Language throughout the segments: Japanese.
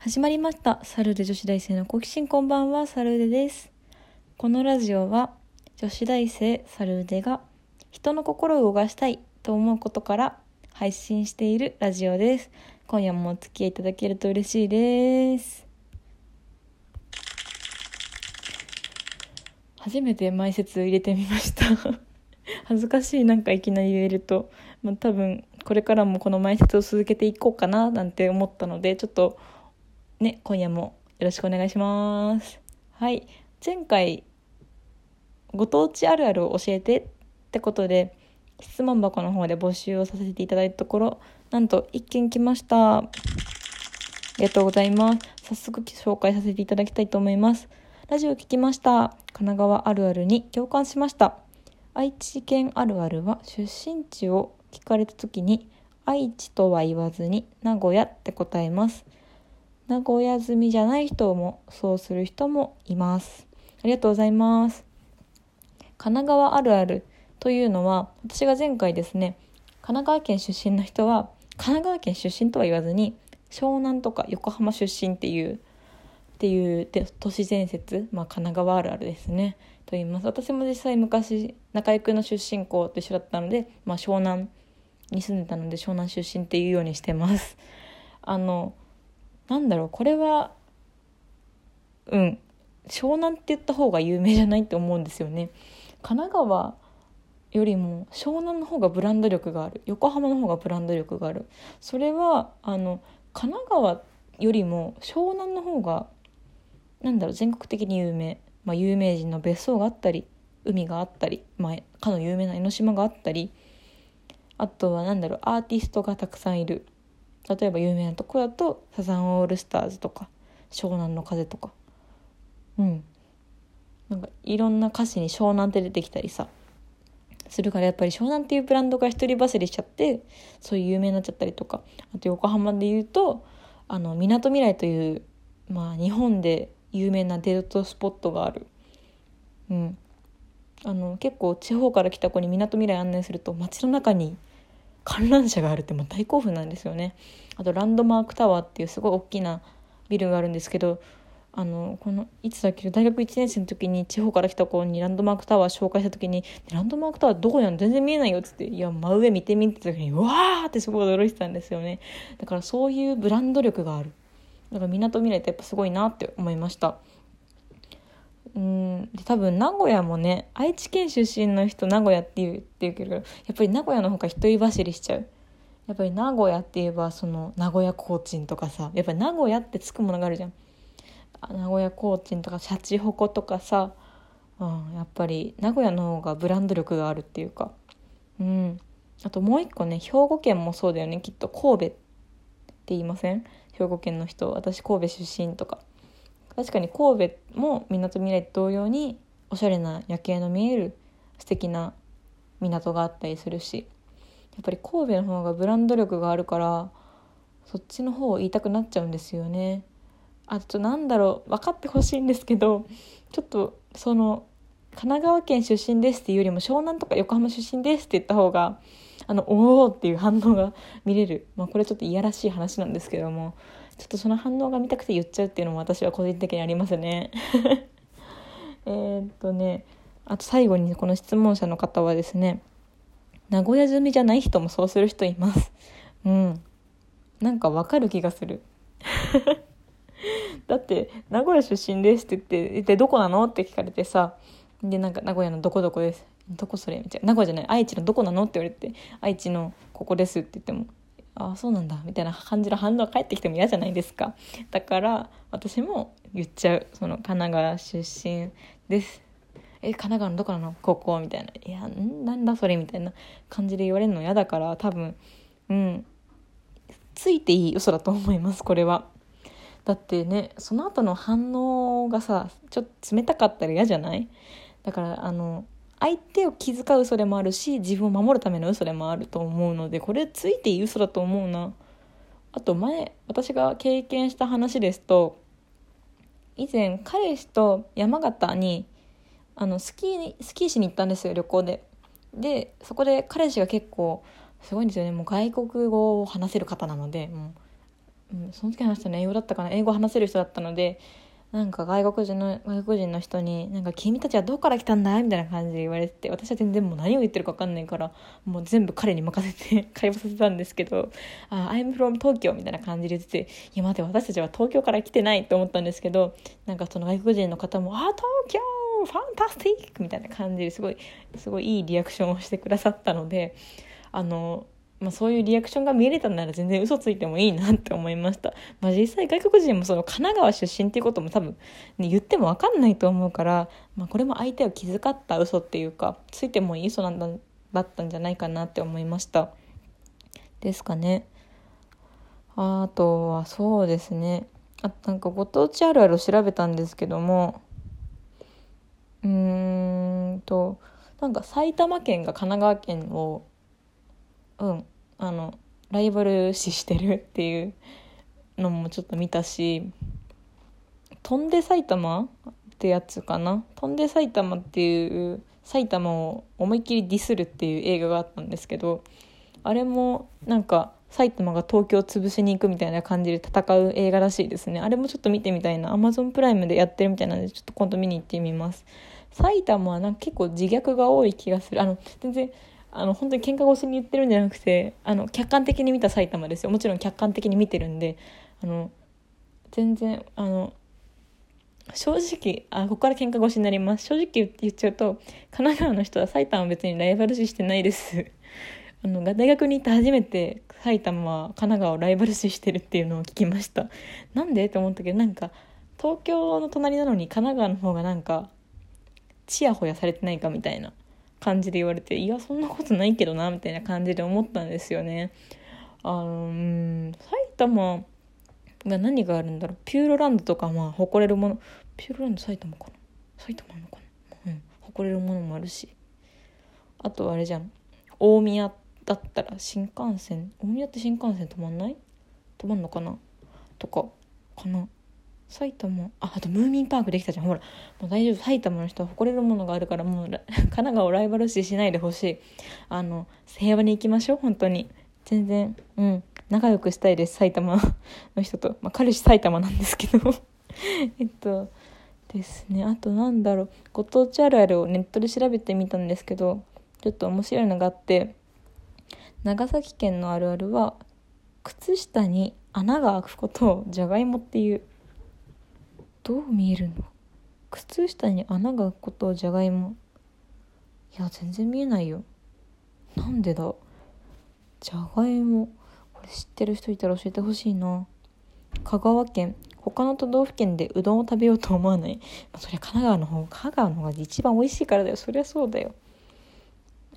始まりました。サルデ女子大生の好奇心こんばんは。サルデです。このラジオは女子大生サルデが人の心を動かしたいと思うことから配信しているラジオです。今夜もお付き合いいただけると嬉しいです。初めて前説入れてみました。恥ずかしいなんかいきなり言えると、まあ、多分これからもこの前説を続けていこうかななんて思ったのでちょっとね、今夜もよろしくお願いします。はい。前回、ご当地あるあるを教えてってことで、質問箱の方で募集をさせていただいたところ、なんと1件来ました。ありがとうございます。早速紹介させていただきたいと思います。ラジオ聞きました。神奈川あるあるに共感しました。愛知県あるあるは出身地を聞かれた時に愛知とは言わずに名古屋って答えます。名古屋住みじゃない人もそうする人もいます。ありがとうございます。神奈川あるあるというのは私が前回ですね神奈川県出身の人は神奈川県出身とは言わずに湘南とか横浜出身っていうっていう都市伝説、まあ、神奈川あるあるですねと言います私も実際昔中居君の出身校と一緒だったので、まあ、湘南に住んでたので湘南出身っていうようにしてますあのなんだろうこれはうん。湘南って言った方が有名じゃないって思うんですよね。神奈川よりも湘南の方がブランド力がある。横浜の方がブランド力がある。それはあの神奈川よりも湘南の方がなんだろう全国的に有名、まあ、有名人の別荘があったり海があったり、まあ、かの有名な江ノ島があったり。あとは何だろうアーティストがたくさんいる。例えば有名なとこだとサザンオールスターズとか湘南の風とか。うん。なんかいろんな歌詞に湘南って出てきたりさするからやっぱり湘南っていうブランドが一人走りしちゃってそういう有名になっちゃったりとか。あと横浜で言うとあのみなとみらいというまあ日本で有名なデートスポットがある。うん。あの結構地方から来た子にみなとみらい案内すると街の中に観覧車があるってもう大興奮なんですよね。あとランドマークタワーっていうすごい大きなビルがあるんですけどあのこのいつだっけ大学1年生の時に地方から来た子にランドマークタワー紹介した時に「ランドマークタワーどこにあるの全然見えないよ」っつって「いや真上見てみ」って時にうわー！ってすごい驚いてたんですよね。だからそういうブランド力がある。だからみなとみらいってやっぱすごいなって思いました。うん。で多分名古屋もね愛知県出身の人名古屋って言って言うけどやっぱり名古屋の方が一人走りしちゃう。やっぱり名古屋って言えばその名古屋コーチンとかさやっぱり名古屋ってつくものがあるじゃん。名古屋コーチンとかシャチホコとかさ、うん、やっぱり名古屋の方がブランド力があるっていうか。うん。あともう一個ね兵庫県もそうだよね。きっと神戸って言いません？兵庫県の人。私神戸出身とか。確かに神戸もみなとみらいと同様におしゃれな夜景の見える素敵な港があったりするしやっぱり神戸の方がブランド力があるからそっちの方を言いたくなっちゃうんですよね。あとなんだろう分かってほしいんですけどちょっとその神奈川県出身ですっていうよりも湘南とか横浜出身ですって言った方があのおおっていう反応が見れる、まあ、これちょっといやらしい話なんですけどもちょっとその反応が見たくて言っちゃうっていうのも私は個人的にありますね。えっとねあと最後にこの質問者の方はですね名古屋住みじゃない人もそうする人います。うん。なんかわかる気がする。だって「名古屋出身です」って言って「でどこなの?」って聞かれてさでなんか名古屋のどこどこです。どこそれ？みたいな。名古屋じゃない。愛知のどこなの？って言われて愛知のここですって言ってもああそうなんだみたいな感じの反応が返ってきても嫌じゃないですか。だから私も言っちゃうその神奈川出身です。え神奈川のどこなの？ここみたいな。いやんなんだそれみたいな感じで言われるの嫌だから多分うん。ついていい嘘だと思いますこれは。だってねその後の反応がさちょっと冷たかったら嫌じゃない？だからあの相手を気遣う嘘でもあるし自分を守るための嘘でもあると思うのでこれついていい嘘だと思うな。あと前私が経験した話ですと以前彼氏と山形にあのスキースキーしに行ったんですよ旅行で。でそこで彼氏が結構すごいんですよね。もう外国語を話せる方なのでもううん、その時話したの英語だったかな。英語話せる人だったのでなんか外国人の外国人の人に「なんか君たちはどこから来たんだ?」みたいな感じで言われてて私は全然もう何を言ってるか分かんないからもう全部彼に任せて会話させたんですけど「あ I'm from 東京」みたいな感じで言ってて「いや待て私たちは東京から来てない」と思ったんですけどなんかその外国人の方も「あ東京ファンタスティック!」みたいな感じですごいすごいいいリアクションをしてくださったのであのまあ、そういうリアクションが見れたなら全然嘘ついてもいいなって思いました、まあ、実際外国人もその神奈川出身っていうことも多分、ね、言っても分かんないと思うから、まあ、これも相手を気遣った嘘っていうかついてもいい嘘なんだだったんじゃないかなって思いました。ですかね。あとはそうですね。あなんかご当地あるある調べたんですけどもうーんとなんか埼玉県が神奈川県をうんあのライバル視してるっていうのもちょっと見たし「飛んで埼玉」ってやつかな「飛んで埼玉」っていう埼玉を思いっきりディスるっていう映画があったんですけどあれもなんか埼玉が東京を潰しに行くみたいな感じで戦う映画らしいですね。あれもちょっと見てみたいな。Amazon プライムでやってるみたいなのでちょっと今度見に行ってみます。埼玉はなんか結構自虐が多い気がする。あの全然あの本当に喧嘩越しに言ってるんじゃなくてあの客観的に見た埼玉ですよ。もちろん客観的に見てるんであの全然あの正直あここから喧嘩越しになります。正直言っちゃうと神奈川の人は埼玉は別にライバル視してないです。あの大学に行って初めて埼玉は神奈川をライバル視してるっていうのを聞きました。なんでって思ったけどなんか東京の隣なのに神奈川の方がなんかちやほやされてないかみたいな。感じで言われていやそんなことないけどなみたいな感じで思ったんですよね。あのうん埼玉が何があるんだろう。ピューロランドとかまあ誇れるもの。ピューロランド埼玉かな。埼玉なのかな。うん。誇れるものもあるし。あとあれじゃん。大宮だったら新幹線。大宮って新幹線止まんない？止まんのかな？とかかな。埼玉。ああとムーミンパークできたじゃん。ほらもう大丈夫。埼玉の人は誇れるものがあるからもう 神奈川をライバル視しないでほしい。あの平和に行きましょう本当に。全然うん。仲良くしたいです埼玉 の人と、まあ、彼氏埼玉なんですけど。えっとですね。あとなんだろう。ご当地あるあるをネットで調べてみたんですけどちょっと面白いのがあって長崎県のあるあるは靴下に穴が開くことをじゃがいもっていうどう見えるの？靴下に穴が開くことじゃがいも。いや全然見えないよ。なんでだ？じゃがいも。これ知ってる人いたら教えてほしいな。香川県。他の都道府県でうどんを食べようと思わない、まあ、そりゃ神奈川の方香川の方が一番美味しいからだよ。そりゃそうだよ。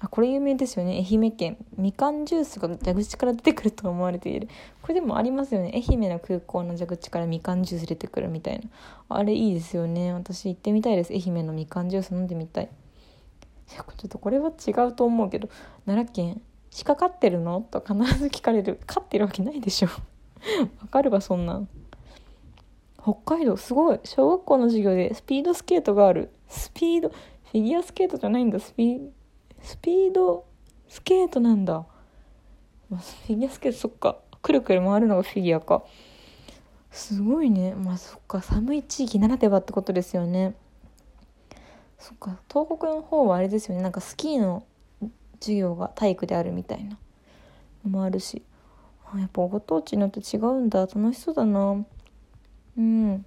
あこれ有名ですよね。愛媛県。みかんジュースが蛇口から出てくると思われている。これでもありますよね。愛媛の空港の蛇口からみかんジュース出てくるみたいな。あれいいですよね。私行ってみたいです。愛媛のみかんジュース飲んでみたい。ちょっとこれは違うと思うけど。奈良県鹿飼ってるの？と必ず聞かれる。飼ってるわけないでしょ。わかるわそんなん。北海道すごい。小学校の授業でスピードスケートがある。スピードフィギュアスケートじゃないんだ。スピードスピードスケートなんだ。フィギュアスケートそっか。くるくる回るのがフィギュアか。すごいね。まあそっか。寒い地域ならではってことですよね。そっか。東北の方はあれですよね。なんかスキーの授業が体育であるみたいな。のもあるし。やっぱご当地によって違うんだ。楽しそうだな。うん。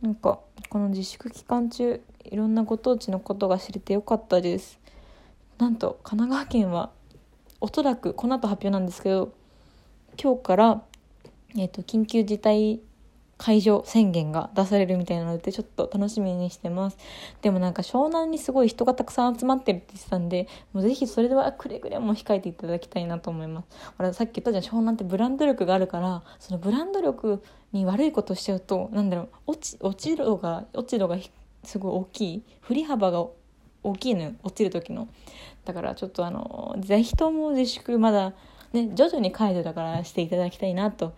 なんかこの自粛期間中いろんなご当地のことが知れてよかったです。なんと神奈川県はおそらくこの後発表なんですけど今日から、えーと、緊急事態解除宣言が出されるみたいなのでちょっと楽しみにしてます。でもなんか湘南にすごい人がたくさん集まってるって言ってたんでもうぜひそれではくれぐれも控えていただきたいなと思います。ほらさっき言ったじゃん。湘南ってブランド力があるからそのブランド力に悪いことしちゃうとなんだろう落ち落ち度が落ち度がすごい大きい。振り幅が大きいの落ちる時のだからちょっとあのぜひとも自粛まだね徐々に解除だからしていただきたいなと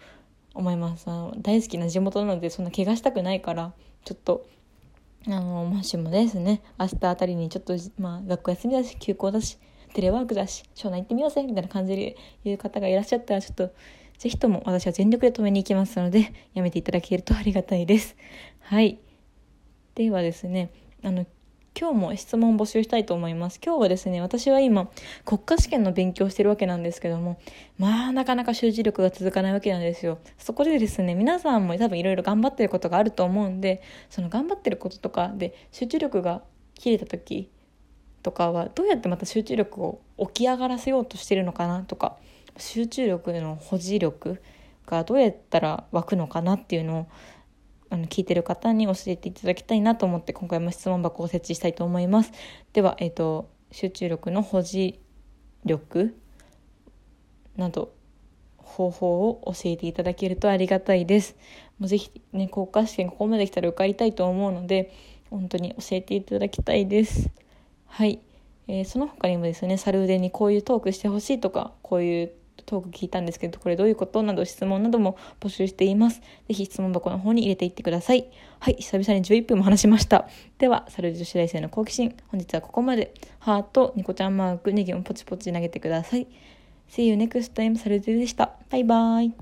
思いますあの大好きな地元なのでそんな怪我したくないからちょっとあのもしもですね明日あたりにちょっとまあ学校休みだし休校だしテレワークだし湘南行ってみようぜみたいな感じで言う方がいらっしゃったらちょっとぜひとも私は全力で止めに行きますので、やめていただけるとありがたいです。はい。ではですね、あの、今日も質問募集したいと思います。今日はですね、私は今、国家試験の勉強してるわけなんですけども、まあ、なかなか集中力が続かないわけなんですよ。そこでですね、皆さんも多分いろいろ頑張ってることがあると思うんで、その頑張ってることとかで集中力が切れた時とかは、どうやってまた集中力を起き上がらせようとしてるのかなとか、集中力の保持力がどうやったら湧くのかなっていうのをあの聞いてる方に教えていただきたいなと思って今回も質問箱を設置したいと思います。では、えーと、集中力の保持力など方法を教えていただけるとありがたいです。もうぜひね国家試験ここまで来たら受かりたいと思うので本当に教えていただきたいです。はい、えー、その他にもですねサルーデにこういうトークしてほしいとかこういうトーク聞いたんですけど、これどういうこと？など質問なども募集しています。ぜひ質問箱の方に入れていってください。はい、久々に11分も話しました。では、サル女子大生の好奇心、本日はここまで。ハート、ニコちゃんマーク、ネギをポチポチ投げてください。See you next time, サルジでした。バイバイ。